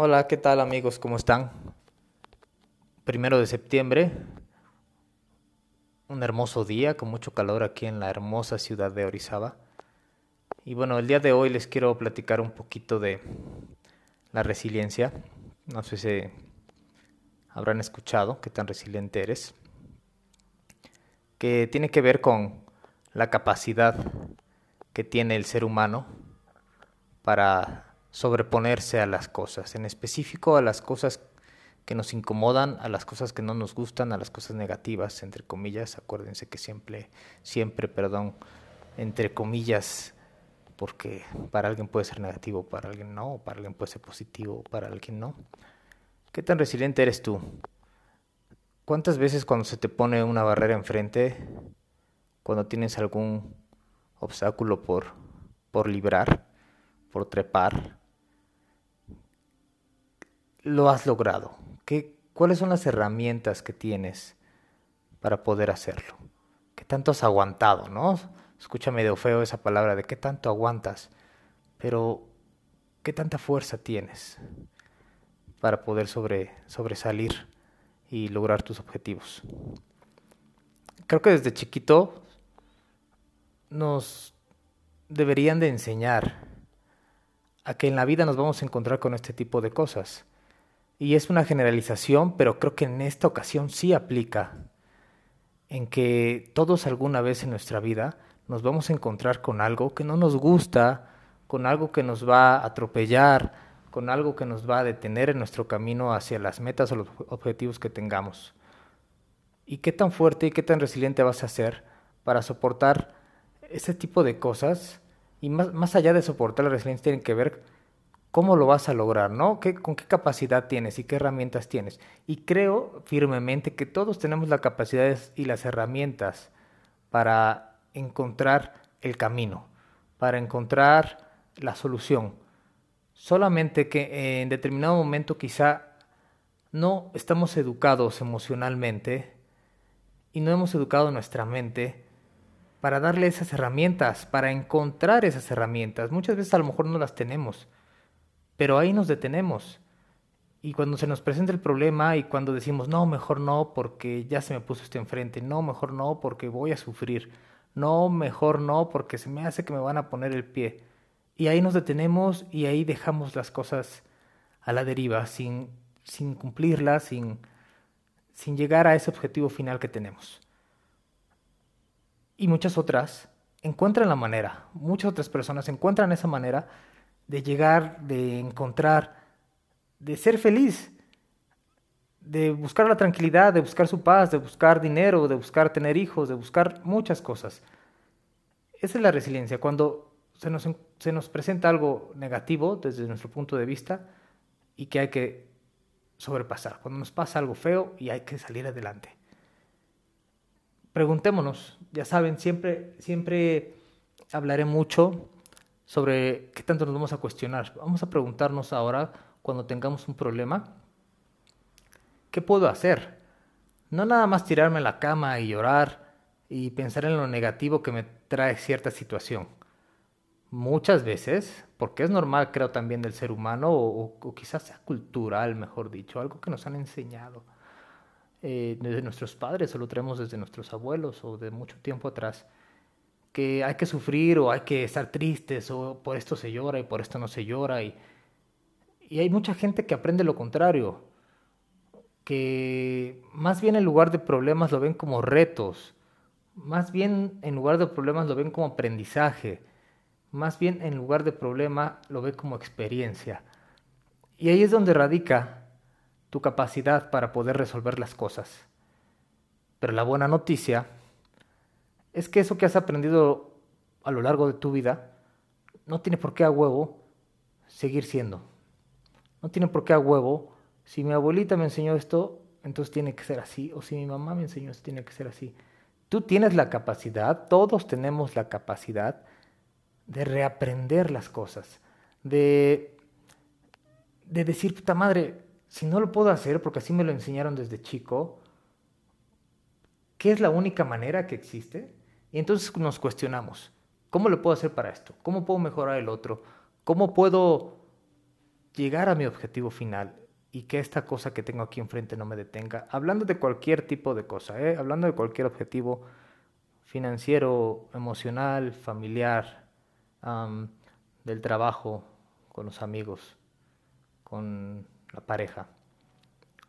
Hola, ¿qué tal amigos? ¿Cómo están? Primero de septiembre, un hermoso día con mucho calor aquí en la hermosa ciudad de Orizaba. Y bueno, el día de hoy les quiero platicar un poquito de la resiliencia. No sé si habrán escuchado qué tan resiliente eres. Que tiene que ver con la capacidad que tiene el ser humano para sobreponerse a las cosas, en específico a las cosas que nos incomodan, a las cosas que no nos gustan, a las cosas negativas, entre comillas. Acuérdense que siempre, siempre, perdón, entre comillas, porque para alguien puede ser negativo, para alguien no, para alguien puede ser positivo, para alguien no. ¿Qué tan resiliente eres tú? ¿Cuántas veces cuando se te pone una barrera enfrente, cuando tienes algún obstáculo por, por librar, por trepar, lo has logrado? ¿Qué, ¿Cuáles son las herramientas que tienes para poder hacerlo? ¿Qué tanto has aguantado, no? Escucha medio feo esa palabra de qué tanto aguantas, pero ¿qué tanta fuerza tienes para poder sobre, sobresalir y lograr tus objetivos? Creo que desde chiquito nos deberían de enseñar a que en la vida nos vamos a encontrar con este tipo de cosas y es una generalización, pero creo que en esta ocasión sí aplica, en que todos alguna vez en nuestra vida nos vamos a encontrar con algo que no nos gusta, con algo que nos va a atropellar, con algo que nos va a detener en nuestro camino hacia las metas o los objetivos que tengamos. ¿Y qué tan fuerte y qué tan resiliente vas a ser para soportar ese tipo de cosas? Y más, más allá de soportar la resiliencia, tienen que ver cómo lo vas a lograr, ¿no? ¿Qué, ¿Con qué capacidad tienes y qué herramientas tienes? Y creo firmemente que todos tenemos las capacidades y las herramientas para encontrar el camino, para encontrar la solución. Solamente que en determinado momento quizá no estamos educados emocionalmente y no hemos educado nuestra mente para darle esas herramientas, para encontrar esas herramientas. Muchas veces a lo mejor no las tenemos pero ahí nos detenemos. Y cuando se nos presenta el problema y cuando decimos, no, mejor no, porque ya se me puso este enfrente, no, mejor no, porque voy a sufrir, no, mejor no, porque se me hace que me van a poner el pie. Y ahí nos detenemos y ahí dejamos las cosas a la deriva, sin, sin cumplirlas, sin, sin llegar a ese objetivo final que tenemos. Y muchas otras encuentran la manera, muchas otras personas encuentran esa manera de llegar, de encontrar, de ser feliz, de buscar la tranquilidad, de buscar su paz, de buscar dinero, de buscar tener hijos, de buscar muchas cosas. Esa es la resiliencia. Cuando se nos, se nos presenta algo negativo desde nuestro punto de vista y que hay que sobrepasar. Cuando nos pasa algo feo y hay que salir adelante. Preguntémonos, ya saben, siempre, siempre hablaré mucho sobre qué tanto nos vamos a cuestionar. Vamos a preguntarnos ahora, cuando tengamos un problema, ¿qué puedo hacer? No nada más tirarme en la cama y llorar y pensar en lo negativo que me trae cierta situación. Muchas veces, porque es normal, creo también del ser humano, o, quizás sea cultural, mejor dicho, algo que nos han enseñado eh, desde nuestros padres o lo traemos desde nuestros abuelos o de mucho tiempo atrás que hay que sufrir o hay que estar tristes o por esto se llora y por esto no se llora. Y, y hay mucha gente que aprende lo contrario, que más bien en lugar de problemas lo ven como retos, más bien en lugar de problemas lo ven como aprendizaje, más bien en lugar de problema lo ven como experiencia. Y ahí es donde radica tu capacidad para poder resolver las cosas. Pero la buena noticia es que eso que has aprendido a lo largo de tu vida no tiene por qué a huevo seguir siendo. No tiene por qué a huevo, si mi abuelita me enseñó esto, entonces tiene que ser así, o si mi mamá me enseñó esto, tiene que ser así. Tú tienes la capacidad, todos tenemos la capacidad de reaprender las cosas, de, de decir, puta madre, si no lo puedo hacer porque así me lo enseñaron desde chico, ¿qué es la única manera que existe? Y entonces nos cuestionamos, ¿cómo lo puedo hacer para esto? ¿Cómo puedo mejorar el otro? ¿Cómo puedo llegar a mi objetivo final y que esta cosa que tengo aquí enfrente no me detenga. Hablando de cualquier tipo de cosa, ¿eh? hablando de cualquier objetivo financiero, emocional, familiar, del trabajo, con los amigos, con la pareja.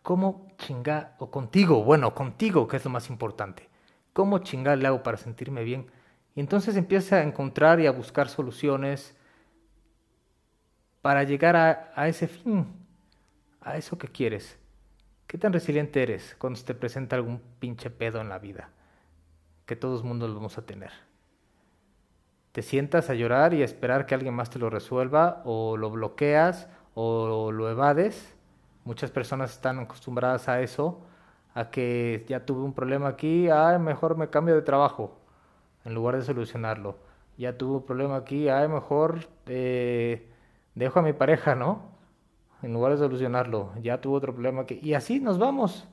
¿Cómo chingar, o contigo, bueno, contigo, que es lo más importante? ¿Cómo chingar le hago para sentirme bien? Y entonces empieza a encontrar y a buscar soluciones para llegar a, ese fin, a eso que quieres. ¿Qué tan resiliente eres cuando se te presenta algún pinche pedo en la vida? Que todos mundo lo vamos a tener. ¿Te sientas a llorar y a esperar que alguien más te lo resuelva o lo bloqueas o lo evades? Muchas personas están acostumbradas a eso, a que ya tuve un problema aquí, ah, mejor me cambio de trabajo, en lugar de solucionarlo. Ya tuve un problema aquí, ah, mejor eh, dejo a mi pareja, ¿no? En lugar de solucionarlo, ya tuve otro problema aquí. Y así nos vamos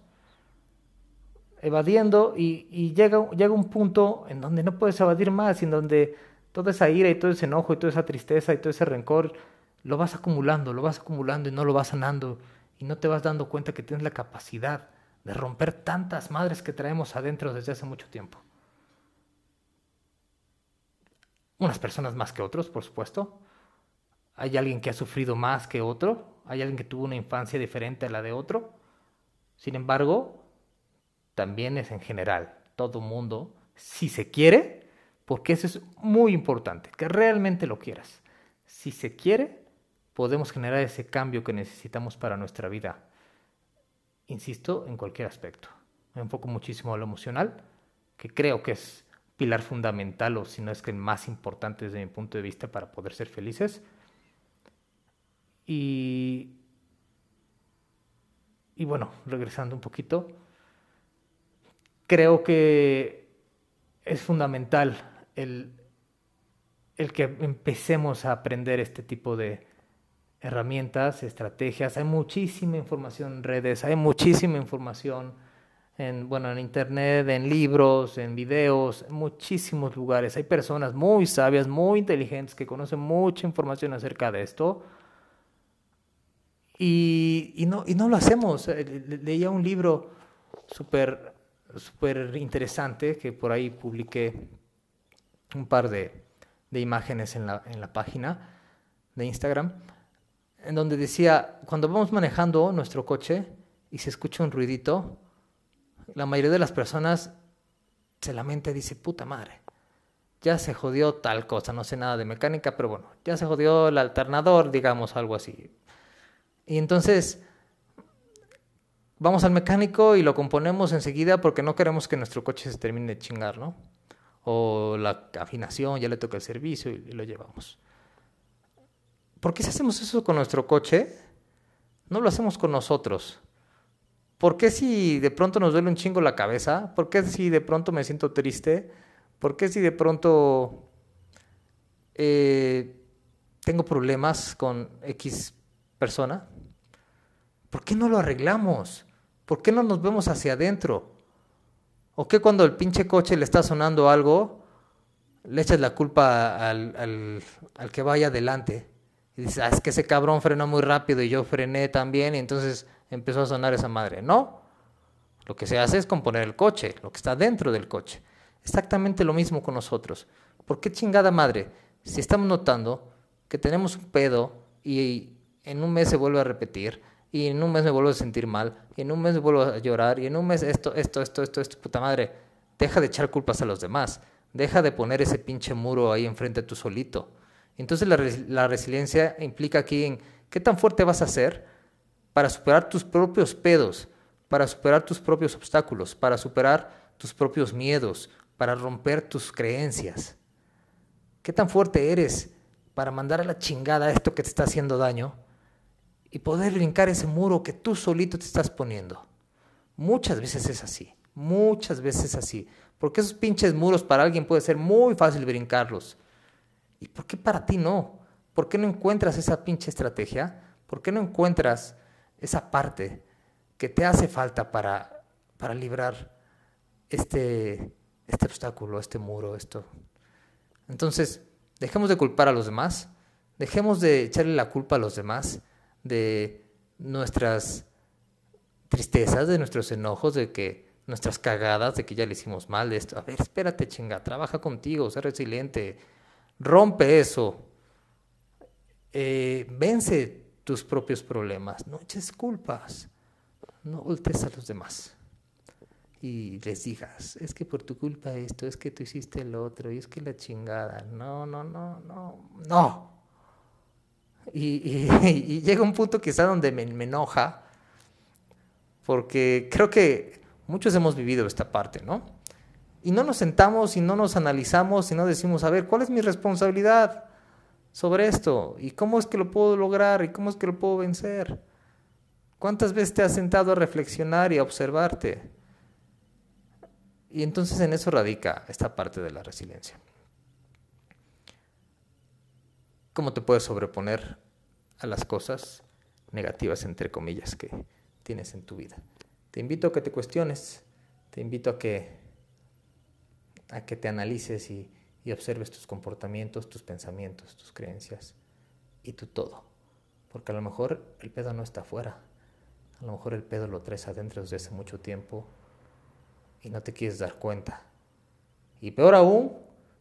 evadiendo y, llega, llega un punto en donde no puedes evadir más, en donde toda esa ira y todo ese enojo y toda esa tristeza y todo ese rencor lo vas acumulando, lo vas acumulando y no lo vas sanando y no te vas dando cuenta que tienes la capacidad de romper tantas madres que traemos adentro desde hace mucho tiempo. Unas personas más que otros, por supuesto, hay alguien que ha sufrido más que otro, hay alguien que tuvo una infancia diferente a la de otro. Sin embargo, también es en general, todo mundo, si se quiere, porque eso es muy importante, que realmente lo quieras. Si se quiere, podemos generar ese cambio que necesitamos para nuestra vida. Insisto, en cualquier aspecto. Me enfoco muchísimo a lo emocional, que creo que es pilar fundamental o si no es que el más importante desde mi punto de vista para poder ser felices y, y bueno, regresando un poquito, creo que es fundamental el, el que empecemos a aprender este tipo de herramientas, estrategias. Hay muchísima información en redes, hay muchísima información en, bueno, en internet, en libros, en videos, en muchísimos lugares. Hay personas muy sabias, muy inteligentes que conocen mucha información acerca de esto y, no, lo hacemos. Eh, leía un libro súper super interesante que por ahí publiqué un par de, de imágenes en la, en la página de Instagram, en donde decía, cuando vamos manejando nuestro coche y se escucha un ruidito, la mayoría de las personas se lamenta y dice, puta madre, ya se jodió tal cosa, no sé nada de mecánica, pero bueno, ya se jodió el alternador, digamos, algo así. Y entonces vamos al mecánico y lo componemos enseguida porque no queremos que nuestro coche se termine de chingar, ¿no? O la afinación, ya le toca el servicio y, lo llevamos. ¿Por qué si hacemos eso con nuestro coche, no lo hacemos con nosotros? ¿Por qué si de pronto nos duele un chingo la cabeza? ¿Por qué si de pronto me siento triste? ¿Por qué si de pronto eh, tengo problemas con X persona? ¿Por qué no lo arreglamos? ¿Por qué no nos vemos hacia adentro? ¿O qué cuando el pinche coche le está sonando algo, le echas la culpa al, que vaya adelante? Y dices, ah, es que ese cabrón frenó muy rápido y yo frené también y entonces empezó a sonar esa madre. No, lo que se hace es componer el coche, lo que está dentro del coche. Exactamente lo mismo con nosotros. ¿Por qué chingada madre? Si estamos notando que tenemos un pedo y en un mes se vuelve a repetir, y en un mes me vuelvo a sentir mal, y en un mes me vuelvo a llorar, y en un mes esto, esto, esto, esto, esto, puta madre, deja de echar culpas a los demás, deja de poner ese pinche muro ahí enfrente tú solito. Entonces la, resiliencia implica aquí en qué tan fuerte vas a ser para superar tus propios pedos, para superar tus propios obstáculos, para superar tus propios miedos, para romper tus creencias. ¿Qué tan fuerte eres para mandar a la chingada esto que te está haciendo daño y poder brincar ese muro que tú solito te estás poniendo. Muchas veces es así, muchas veces es así, porque esos pinches muros para alguien puede ser muy fácil brincarlos. ¿Y por qué para ti no? ¿Por qué no encuentras esa pinche estrategia? ¿Por qué no encuentras esa parte que te hace falta para, para librar este, este obstáculo, este muro, esto? Entonces, dejemos de culpar a los demás, dejemos de echarle la culpa a los demás de nuestras tristezas, de nuestros enojos, de que nuestras cagadas, de que ya le hicimos mal de esto. A ver, espérate, chinga, trabaja contigo, sé resiliente, rompe eso, eh, vence tus propios problemas, no eches culpas, no voltees a los demás y les digas, es que por tu culpa esto, es que tú hiciste el otro, y es que la chingada, no, no, no, no, no. Y, llega un punto quizá donde me, enoja, porque creo que muchos hemos vivido esta parte, ¿no? Y no nos sentamos y no nos analizamos y no decimos, a ver, ¿cuál es mi responsabilidad sobre esto? ¿Y cómo es que lo puedo lograr? ¿Y cómo es que lo puedo vencer? ¿Cuántas veces te has sentado a reflexionar y a observarte? Y entonces en eso radica esta parte de la resiliencia. ¿Cómo te puedes sobreponer a las cosas negativas, entre comillas, que tienes en tu vida? Te invito a que te cuestiones, te invito a que, a que te analices y, y observes tus comportamientos, tus pensamientos, tus creencias y tu todo. Porque a lo mejor el pedo no está afuera, a lo mejor el pedo lo traes adentro desde hace mucho tiempo y no te quieres dar cuenta. Y peor aún,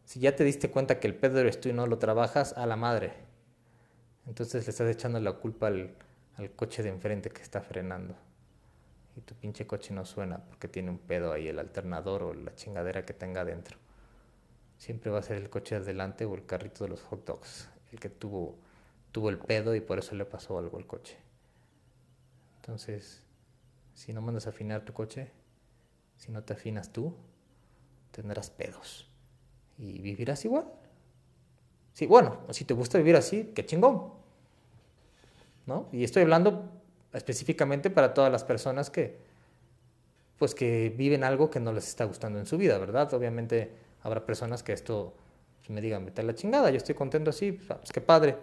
si ya te diste cuenta que el pedo eres tú y no lo trabajas, a la madre. Entonces le estás echando la culpa al, al coche de enfrente que está frenando. Y tu pinche coche no suena porque tiene un pedo ahí, el alternador o la chingadera que tenga adentro. Siempre va a ser el coche de adelante o el carrito de los hot dogs, el que tuvo, tuvo el pedo y por eso le pasó algo al coche. Entonces, si no mandas a afinar tu coche, si no te afinas tú, tendrás pedos. Y vivirás igual. Sí, bueno, si te gusta vivir así, qué chingón. ¿No? Y estoy hablando específicamente para todas las personas que, pues que viven algo que no les está gustando en su vida, ¿verdad? Obviamente habrá personas que esto pues, me digan, vete a la chingada, yo estoy contento así, pues qué padre.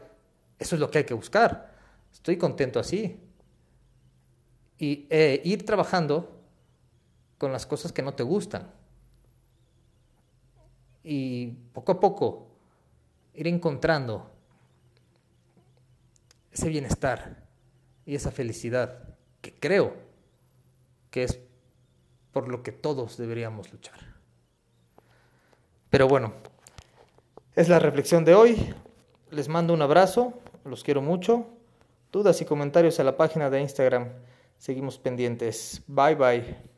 Eso es lo que hay que buscar. Estoy contento así. Y eh, ir trabajando con las cosas que no te gustan. Y poco a poco ir encontrando ese bienestar y esa felicidad que creo que es por lo que todos deberíamos luchar. Pero bueno, es la reflexión de hoy. Les mando un abrazo, los quiero mucho. Dudas y comentarios a la página de Instagram. Seguimos pendientes. Bye bye.